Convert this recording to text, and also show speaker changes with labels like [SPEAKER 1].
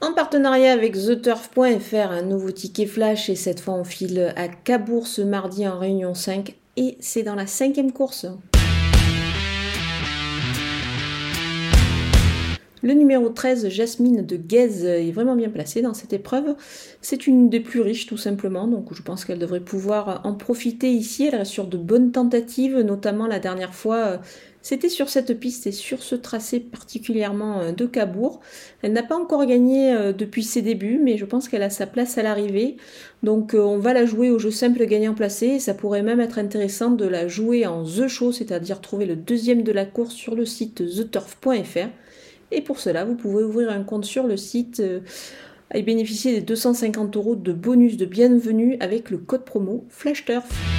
[SPEAKER 1] En partenariat avec TheTurf.fr, un nouveau ticket flash et cette fois on file à Cabourg ce mardi en réunion 5 et c'est dans la cinquième course. Le numéro 13, Jasmine de Guèze, est vraiment bien placée dans cette épreuve. C'est une des plus riches tout simplement, donc je pense qu'elle devrait pouvoir en profiter ici. Elle reste sur de bonnes tentatives, notamment la dernière fois, c'était sur cette piste et sur ce tracé particulièrement euh, de Cabourg. Elle n'a pas encore gagné euh, depuis ses débuts, mais je pense qu'elle a sa place à l'arrivée. Donc euh, on va la jouer au jeu simple gagnant placé. Ça pourrait même être intéressant de la jouer en The Show, c'est-à-dire trouver le deuxième de la course sur le site theturf.fr. Et pour cela, vous pouvez ouvrir un compte sur le site euh, et bénéficier des 250 euros de bonus de bienvenue avec le code promo FlashTurf.